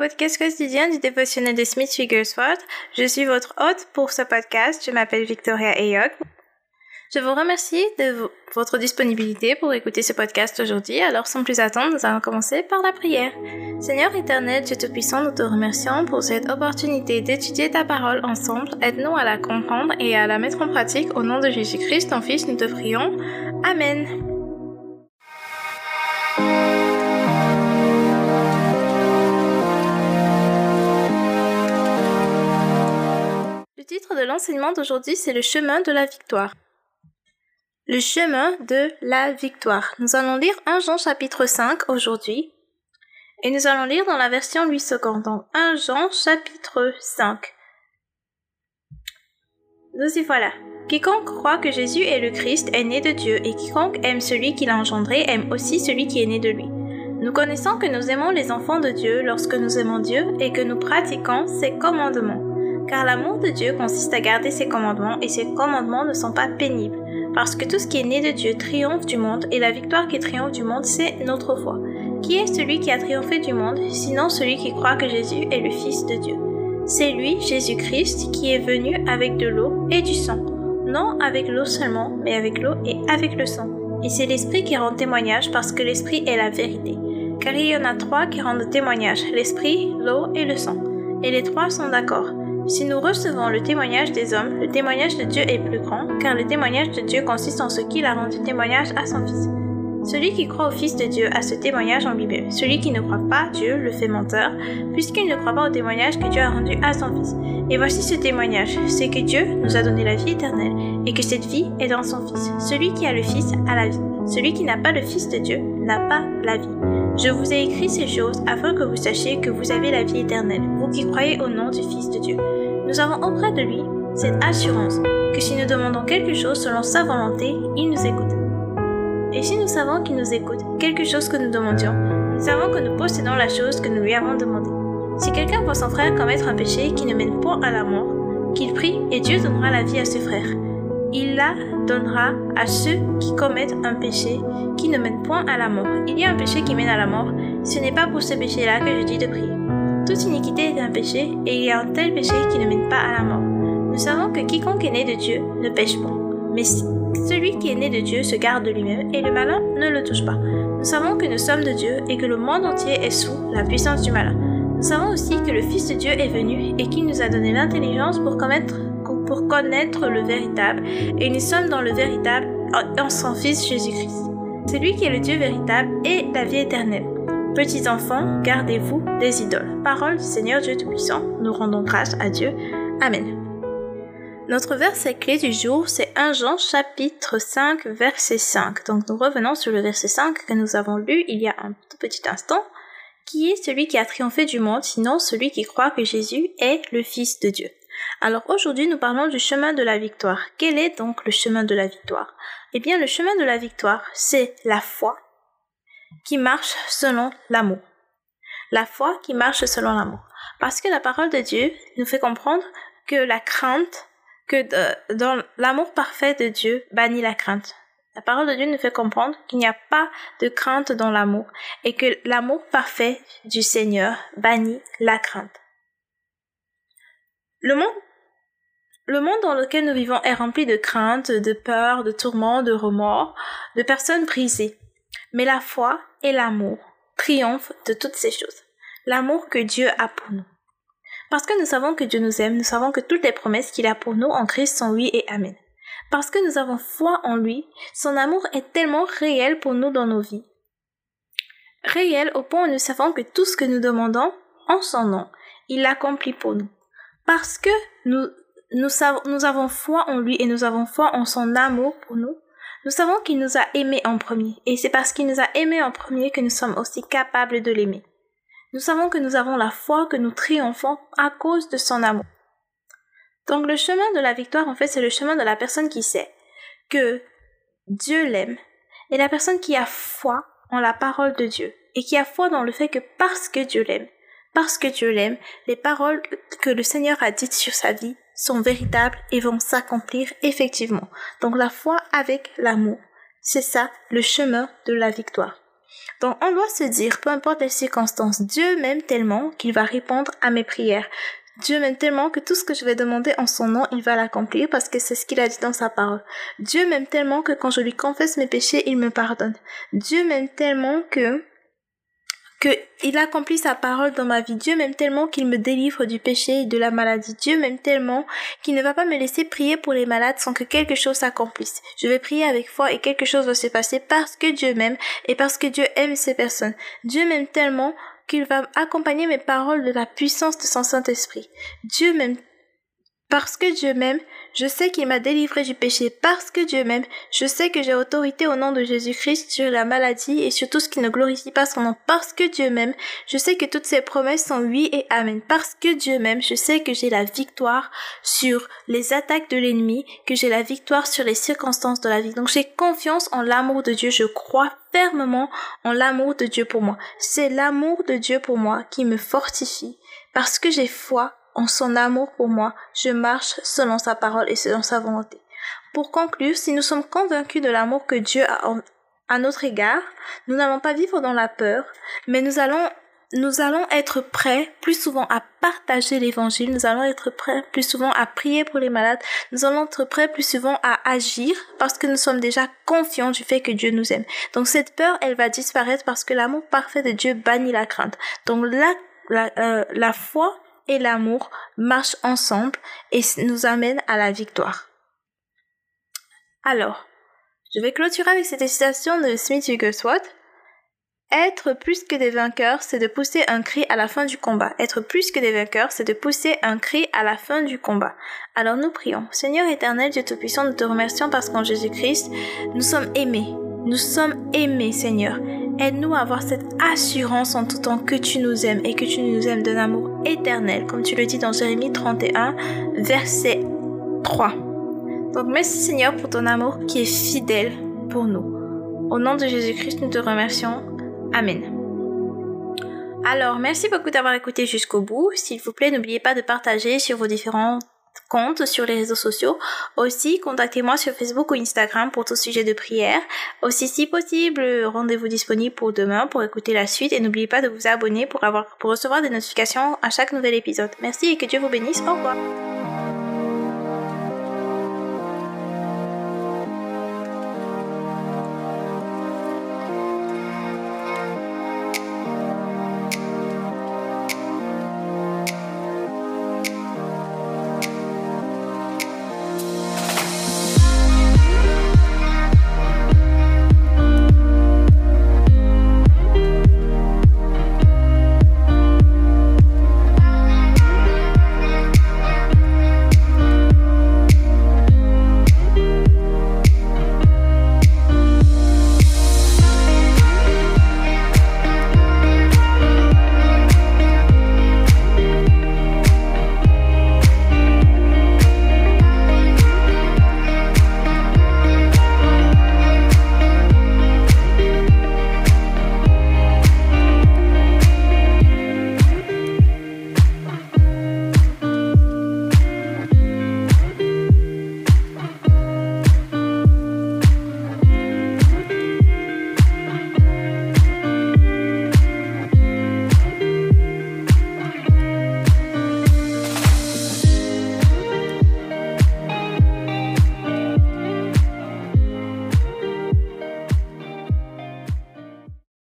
podcast quotidien du dévotionnel de Smith Wigglesworth. Je suis votre hôte pour ce podcast. Je m'appelle Victoria Ayok. Je vous remercie de votre disponibilité pour écouter ce podcast aujourd'hui. Alors, sans plus attendre, nous allons commencer par la prière. Seigneur éternel, Dieu Tout-Puissant, nous te remercions pour cette opportunité d'étudier ta parole ensemble. Aide-nous à la comprendre et à la mettre en pratique. Au nom de Jésus-Christ, ton Fils, nous te prions. Amen. L'enseignement d'aujourd'hui, c'est le chemin de la victoire. Le chemin de la victoire. Nous allons lire 1 Jean chapitre 5 aujourd'hui. Et nous allons lire dans la version 8 secondes. Donc 1 Jean chapitre 5. Nous y voilà. Quiconque croit que Jésus est le Christ est né de Dieu, et quiconque aime celui qui l'a engendré aime aussi celui qui est né de lui. Nous connaissons que nous aimons les enfants de Dieu lorsque nous aimons Dieu et que nous pratiquons ses commandements car l'amour de Dieu consiste à garder ses commandements et ses commandements ne sont pas pénibles, parce que tout ce qui est né de Dieu triomphe du monde et la victoire qui triomphe du monde, c'est notre foi. Qui est celui qui a triomphé du monde, sinon celui qui croit que Jésus est le Fils de Dieu? C'est lui, Jésus-Christ, qui est venu avec de l'eau et du sang. Non avec l'eau seulement, mais avec l'eau et avec le sang. Et c'est l'Esprit qui rend témoignage parce que l'Esprit est la vérité. Car il y en a trois qui rendent témoignage, l'Esprit, l'eau et le sang. Et les trois sont d'accord. Si nous recevons le témoignage des hommes, le témoignage de Dieu est plus grand, car le témoignage de Dieu consiste en ce qu'il a rendu témoignage à son Fils. Celui qui croit au Fils de Dieu a ce témoignage en lui-même. Celui qui ne croit pas Dieu le fait menteur, puisqu'il ne croit pas au témoignage que Dieu a rendu à son Fils. Et voici ce témoignage, c'est que Dieu nous a donné la vie éternelle, et que cette vie est dans son Fils. Celui qui a le Fils a la vie. Celui qui n'a pas le Fils de Dieu n'a pas la vie. Je vous ai écrit ces choses afin que vous sachiez que vous avez la vie éternelle, vous qui croyez au nom du Fils de Dieu. Nous avons auprès de lui cette assurance que si nous demandons quelque chose selon sa volonté, il nous écoute. Et si nous savons qu'il nous écoute, quelque chose que nous demandions, nous savons que nous possédons la chose que nous lui avons demandée. Si quelqu'un voit son frère commettre un péché qui ne mène point à la mort, qu'il prie et Dieu donnera la vie à ce frère. Il la donnera à ceux qui commettent un péché qui ne mène point à la mort. Il y a un péché qui mène à la mort. Ce n'est pas pour ce péché-là que je dis de prier. Toute iniquité est un péché, et il y a un tel péché qui ne mène pas à la mort. Nous savons que quiconque est né de Dieu ne pêche pas. Mais celui qui est né de Dieu se garde de lui-même, et le malin ne le touche pas. Nous savons que nous sommes de Dieu, et que le monde entier est sous la puissance du malin. Nous savons aussi que le Fils de Dieu est venu, et qu'il nous a donné l'intelligence pour connaître, pour connaître le véritable, et nous sommes dans le véritable en son Fils Jésus-Christ. Celui qui est le Dieu véritable et la vie éternelle. Petits enfants, gardez-vous des idoles. Parole du Seigneur Dieu Tout-Puissant, nous rendons grâce à Dieu. Amen. Notre verset clé du jour, c'est 1 Jean chapitre 5, verset 5. Donc nous revenons sur le verset 5 que nous avons lu il y a un tout petit instant, qui est celui qui a triomphé du monde, sinon celui qui croit que Jésus est le Fils de Dieu. Alors aujourd'hui, nous parlons du chemin de la victoire. Quel est donc le chemin de la victoire? Eh bien, le chemin de la victoire, c'est la foi, qui marche selon l'amour. La foi qui marche selon l'amour. Parce que la parole de Dieu nous fait comprendre que la crainte, que dans l'amour parfait de Dieu bannit la crainte. La parole de Dieu nous fait comprendre qu'il n'y a pas de crainte dans l'amour et que l'amour parfait du Seigneur bannit la crainte. Le monde, le monde dans lequel nous vivons est rempli de craintes, de peurs, de tourments, de remords, de personnes brisées. Mais la foi et l'amour triomphent de toutes ces choses. L'amour que Dieu a pour nous. Parce que nous savons que Dieu nous aime, nous savons que toutes les promesses qu'il a pour nous en Christ sont oui et amen. Parce que nous avons foi en lui, son amour est tellement réel pour nous dans nos vies. Réel au point où nous savons que tout ce que nous demandons en son nom, il l'accomplit pour nous. Parce que nous, nous, avons foi en lui et nous avons foi en son amour pour nous, nous savons qu'il nous a aimés en premier, et c'est parce qu'il nous a aimés en premier que nous sommes aussi capables de l'aimer. Nous savons que nous avons la foi que nous triomphons à cause de son amour. Donc le chemin de la victoire, en fait, c'est le chemin de la personne qui sait que Dieu l'aime, et la personne qui a foi en la parole de Dieu, et qui a foi dans le fait que parce que Dieu l'aime, parce que Dieu l'aime, les paroles que le Seigneur a dites sur sa vie sont véritables et vont s'accomplir effectivement. Donc la foi avec l'amour, c'est ça le chemin de la victoire. Donc on doit se dire, peu importe les circonstances, Dieu m'aime tellement qu'il va répondre à mes prières. Dieu m'aime tellement que tout ce que je vais demander en son nom, il va l'accomplir parce que c'est ce qu'il a dit dans sa parole. Dieu m'aime tellement que quand je lui confesse mes péchés, il me pardonne. Dieu m'aime tellement que que il accomplit sa parole dans ma vie. Dieu m'aime tellement qu'il me délivre du péché et de la maladie. Dieu m'aime tellement qu'il ne va pas me laisser prier pour les malades sans que quelque chose s'accomplisse. Je vais prier avec foi et quelque chose va se passer parce que Dieu m'aime et parce que Dieu aime ces personnes. Dieu m'aime tellement qu'il va accompagner mes paroles de la puissance de son Saint-Esprit. Dieu m'aime parce que Dieu m'aime, je sais qu'il m'a délivré du péché. Parce que Dieu m'aime, je sais que j'ai autorité au nom de Jésus-Christ sur la maladie et sur tout ce qui ne glorifie pas son nom. Parce que Dieu m'aime, je sais que toutes ses promesses sont oui et amen. Parce que Dieu m'aime, je sais que j'ai la victoire sur les attaques de l'ennemi, que j'ai la victoire sur les circonstances de la vie. Donc j'ai confiance en l'amour de Dieu. Je crois fermement en l'amour de Dieu pour moi. C'est l'amour de Dieu pour moi qui me fortifie. Parce que j'ai foi en son amour pour moi, je marche selon sa parole et selon sa volonté. Pour conclure, si nous sommes convaincus de l'amour que Dieu a à notre égard, nous n'allons pas vivre dans la peur, mais nous allons nous allons être prêts plus souvent à partager l'évangile, nous allons être prêts plus souvent à prier pour les malades, nous allons être prêts plus souvent à agir parce que nous sommes déjà confiants du fait que Dieu nous aime. Donc cette peur, elle va disparaître parce que l'amour parfait de Dieu bannit la crainte. Donc la, la, euh, la foi et l'amour marchent ensemble et nous amènent à la victoire. Alors, je vais clôturer avec cette citation de Smith Wigglesworth. Être plus que des vainqueurs, c'est de pousser un cri à la fin du combat. Être plus que des vainqueurs, c'est de pousser un cri à la fin du combat. Alors nous prions. Seigneur éternel, Dieu Tout-Puissant, nous te remercions parce qu'en Jésus-Christ, nous sommes aimés. Nous sommes aimés, Seigneur. Aide-nous à avoir cette assurance en tout temps que tu nous aimes et que tu nous aimes d'un amour éternel, comme tu le dis dans Jérémie 31, verset 3. Donc merci Seigneur pour ton amour qui est fidèle pour nous. Au nom de Jésus-Christ, nous te remercions. Amen. Alors, merci beaucoup d'avoir écouté jusqu'au bout. S'il vous plaît, n'oubliez pas de partager sur vos différents compte sur les réseaux sociaux. Aussi, contactez-moi sur Facebook ou Instagram pour tout sujet de prière. Aussi, si possible, rendez-vous disponible pour demain pour écouter la suite et n'oubliez pas de vous abonner pour recevoir des notifications à chaque nouvel épisode. Merci et que Dieu vous bénisse. Au revoir.